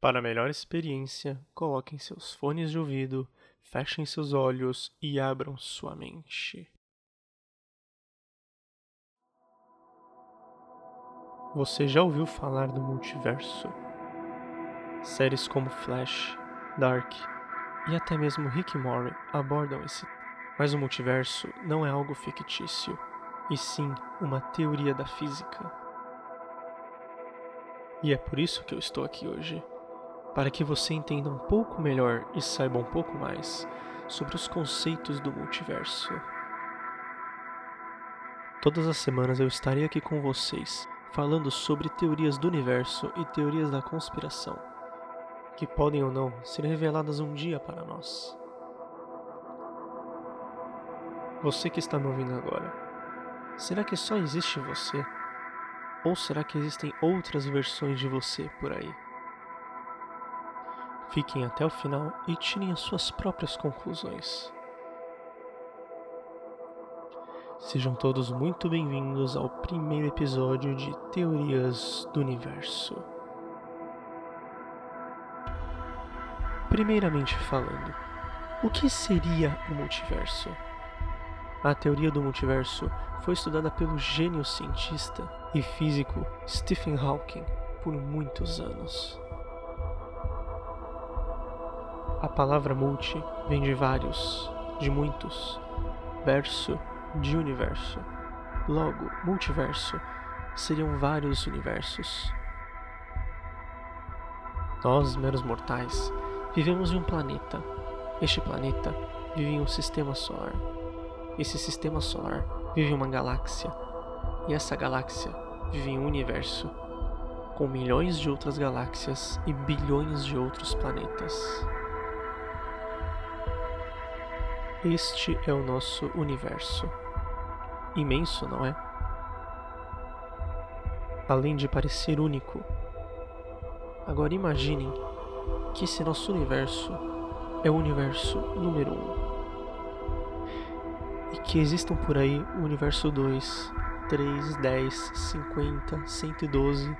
Para melhor experiência, coloquem seus fones de ouvido, fechem seus olhos e abram sua mente. Você já ouviu falar do multiverso? Séries como Flash, Dark e até mesmo Rick Morty abordam esse. Mas o multiverso não é algo fictício, e sim uma teoria da física. E é por isso que eu estou aqui hoje para que você entenda um pouco melhor e saiba um pouco mais sobre os conceitos do multiverso. Todas as semanas eu estarei aqui com vocês, falando sobre teorias do universo e teorias da conspiração, que podem ou não ser reveladas um dia para nós. Você que está me ouvindo agora, será que só existe você? Ou será que existem outras versões de você por aí? Fiquem até o final e tirem as suas próprias conclusões. Sejam todos muito bem-vindos ao primeiro episódio de Teorias do Universo. Primeiramente falando, o que seria o multiverso? A teoria do multiverso foi estudada pelo gênio cientista e físico Stephen Hawking por muitos anos. A palavra multi vem de vários, de muitos, verso de universo. Logo, multiverso seriam vários universos. Nós, meros mortais, vivemos em um planeta. Este planeta vive em um sistema solar. Esse sistema solar vive em uma galáxia. E essa galáxia vive em um universo com milhões de outras galáxias e bilhões de outros planetas. Este é o nosso universo. Imenso, não é? Além de parecer único. Agora imaginem que esse nosso universo é o universo número 1. Um. E que existam por aí o universo 2, 3, 10, 50, 112,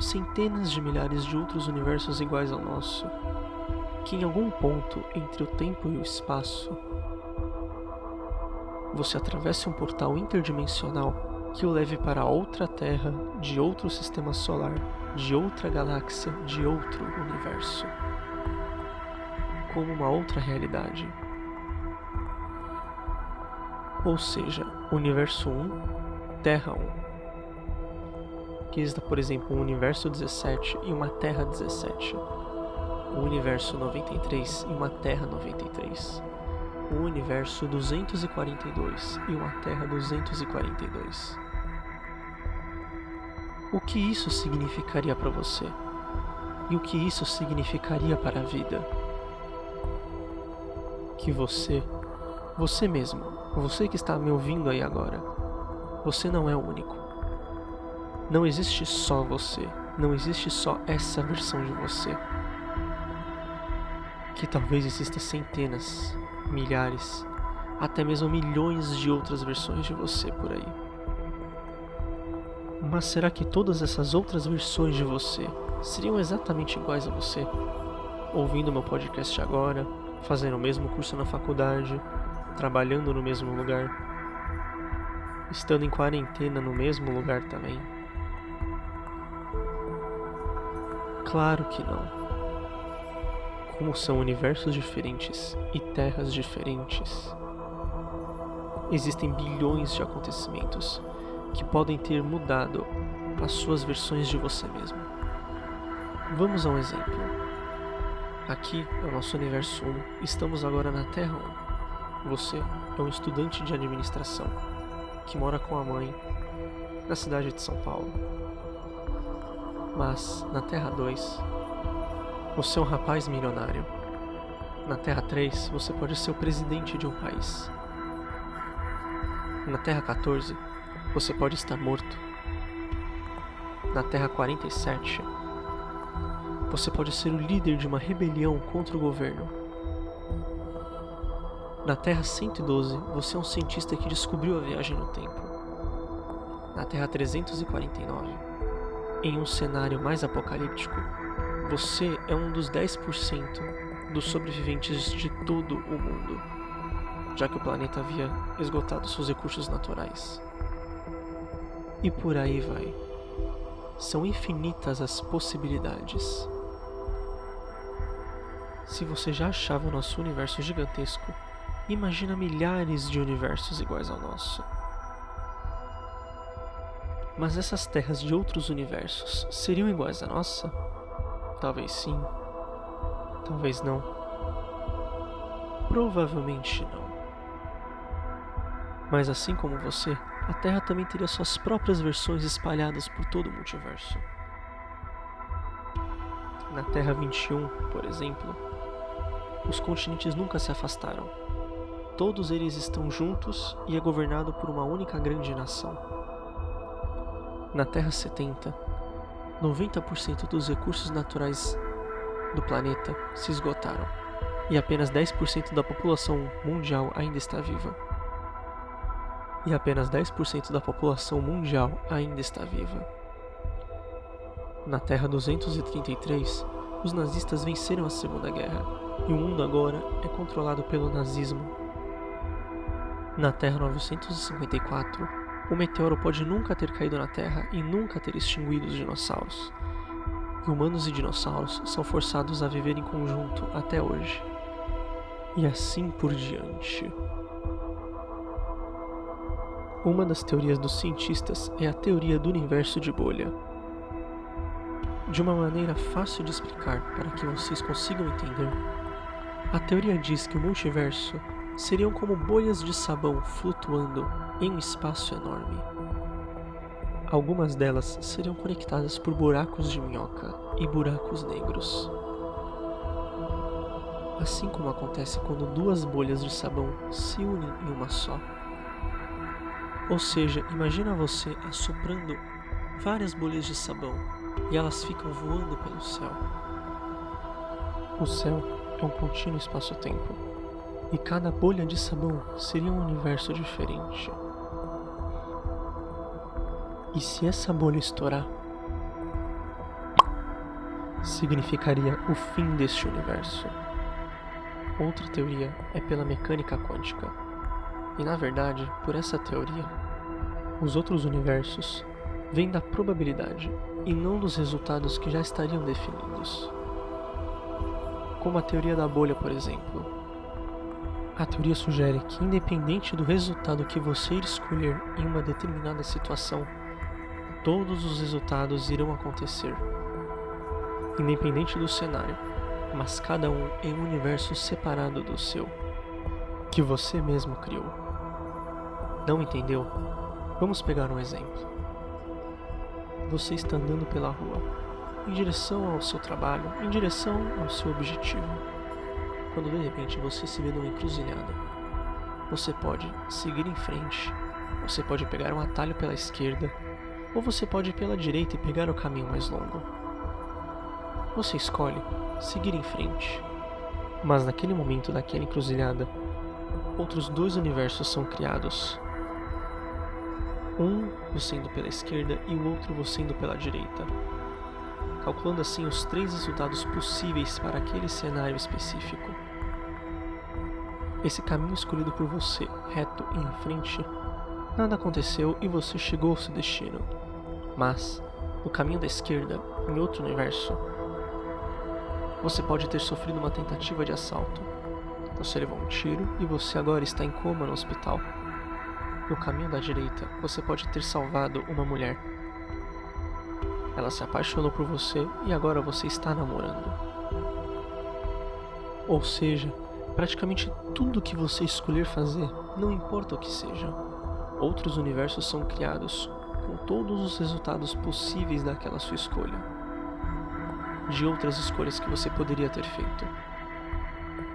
centenas de milhares de outros universos iguais ao nosso que em algum ponto entre o tempo e o espaço você atravesse um portal interdimensional que o leve para outra Terra, de outro sistema solar, de outra galáxia, de outro universo. Como uma outra realidade. Ou seja, Universo 1, Terra 1. Que exista, por exemplo, um Universo 17 e uma Terra 17 o universo 93 e uma Terra 93, o universo 242 e uma Terra 242. O que isso significaria para você? E o que isso significaria para a vida? Que você, você mesmo, você que está me ouvindo aí agora, você não é o único. Não existe só você, não existe só essa versão de você que talvez existam centenas, milhares, até mesmo milhões de outras versões de você por aí. Mas será que todas essas outras versões de você seriam exatamente iguais a você? Ouvindo meu podcast agora, fazendo o mesmo curso na faculdade, trabalhando no mesmo lugar, estando em quarentena no mesmo lugar também? Claro que não como são universos diferentes e terras diferentes. Existem bilhões de acontecimentos que podem ter mudado as suas versões de você mesmo. Vamos a um exemplo. Aqui é o nosso universo 1, estamos agora na Terra 1. Você é um estudante de administração que mora com a mãe na cidade de São Paulo. Mas na Terra 2, você é um rapaz milionário. Na Terra 3, você pode ser o presidente de um país. Na Terra 14, você pode estar morto. Na Terra 47, você pode ser o líder de uma rebelião contra o governo. Na Terra 112, você é um cientista que descobriu a viagem no tempo. Na Terra 349, em um cenário mais apocalíptico, você é um dos 10% dos sobreviventes de todo o mundo, já que o planeta havia esgotado seus recursos naturais. E por aí vai. São infinitas as possibilidades. Se você já achava o nosso universo gigantesco, imagina milhares de universos iguais ao nosso. Mas essas terras de outros universos seriam iguais à nossa? Talvez sim, talvez não. Provavelmente não. Mas assim como você, a Terra também teria suas próprias versões espalhadas por todo o multiverso. Na Terra 21, por exemplo, os continentes nunca se afastaram. Todos eles estão juntos e é governado por uma única grande nação. Na Terra 70, 90% dos recursos naturais do planeta se esgotaram e apenas 10% da população mundial ainda está viva e apenas 10% da população mundial ainda está viva. Na Terra 233, os nazistas venceram a Segunda Guerra e o mundo agora é controlado pelo nazismo. Na Terra 954, o meteoro pode nunca ter caído na Terra e nunca ter extinguido os dinossauros. E humanos e dinossauros são forçados a viver em conjunto até hoje. E assim por diante. Uma das teorias dos cientistas é a teoria do universo de bolha. De uma maneira fácil de explicar para que vocês consigam entender, a teoria diz que o multiverso seriam como bolhas de sabão flutuando em um espaço enorme. Algumas delas seriam conectadas por buracos de minhoca e buracos negros. Assim como acontece quando duas bolhas de sabão se unem em uma só. Ou seja, imagina você assoprando várias bolhas de sabão e elas ficam voando pelo céu. O céu é um contínuo espaço-tempo e cada bolha de sabão seria um universo diferente. E se essa bolha estourar, significaria o fim deste universo. Outra teoria é pela mecânica quântica. E na verdade, por essa teoria, os outros universos vêm da probabilidade e não dos resultados que já estariam definidos. Como a teoria da bolha, por exemplo. A teoria sugere que, independente do resultado que você escolher em uma determinada situação, todos os resultados irão acontecer, independente do cenário, mas cada um em um universo separado do seu, que você mesmo criou. Não entendeu? Vamos pegar um exemplo. Você está andando pela rua, em direção ao seu trabalho, em direção ao seu objetivo. Quando de repente você se vê numa encruzilhada, você pode seguir em frente, você pode pegar um atalho pela esquerda, ou você pode ir pela direita e pegar o caminho mais longo. Você escolhe seguir em frente. Mas naquele momento daquela encruzilhada, outros dois universos são criados um você indo pela esquerda e o outro você indo pela direita, calculando assim os três resultados possíveis para aquele cenário específico. Esse caminho escolhido por você, reto e em frente, nada aconteceu e você chegou ao seu destino. Mas, no caminho da esquerda, em outro universo, você pode ter sofrido uma tentativa de assalto. Você levou um tiro e você agora está em coma no hospital. No caminho da direita, você pode ter salvado uma mulher. Ela se apaixonou por você e agora você está namorando. Ou seja, praticamente tudo que você escolher fazer, não importa o que seja, outros universos são criados com todos os resultados possíveis daquela sua escolha, de outras escolhas que você poderia ter feito.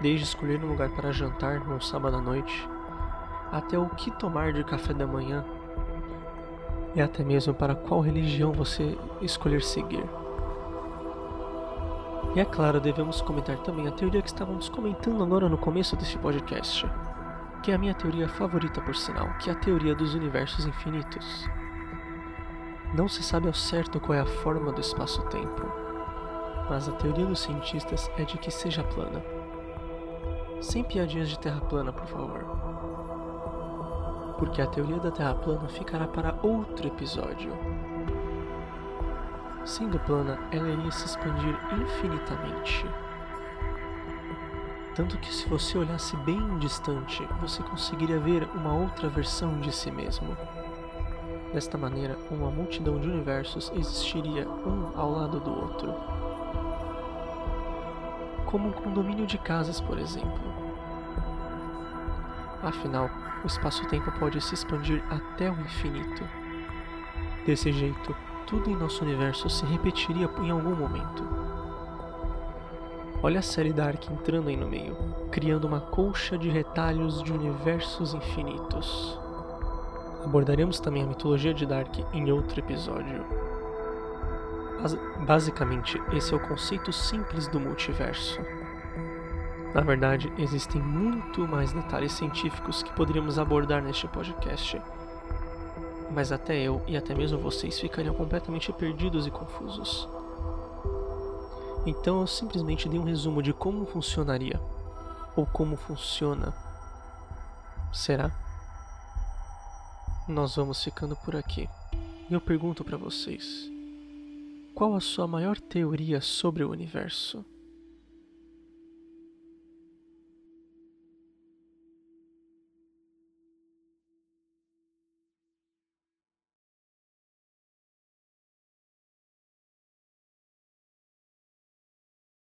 Desde escolher um lugar para jantar num sábado à noite, até o que tomar de café da manhã e até mesmo para qual religião você escolher seguir. E é claro, devemos comentar também a teoria que estávamos comentando agora no começo deste podcast, que é a minha teoria favorita por sinal, que é a teoria dos universos infinitos. Não se sabe ao certo qual é a forma do espaço-tempo, mas a teoria dos cientistas é de que seja plana. Sem piadinhas de terra plana, por favor. Porque a teoria da terra plana ficará para outro episódio. Sendo plana, ela iria se expandir infinitamente. Tanto que, se você olhasse bem distante, você conseguiria ver uma outra versão de si mesmo. Desta maneira, uma multidão de universos existiria um ao lado do outro. Como um condomínio de casas, por exemplo. Afinal, o espaço-tempo pode se expandir até o infinito. Desse jeito, tudo em nosso universo se repetiria em algum momento. Olha a série Dark entrando aí no meio, criando uma colcha de retalhos de universos infinitos. Abordaremos também a mitologia de Dark em outro episódio. Bas basicamente, esse é o conceito simples do multiverso. Na verdade, existem muito mais detalhes científicos que poderíamos abordar neste podcast. Mas até eu e até mesmo vocês ficariam completamente perdidos e confusos. Então eu simplesmente dei um resumo de como funcionaria, ou como funciona. Será? nós vamos ficando por aqui. E eu pergunto para vocês: qual a sua maior teoria sobre o universo?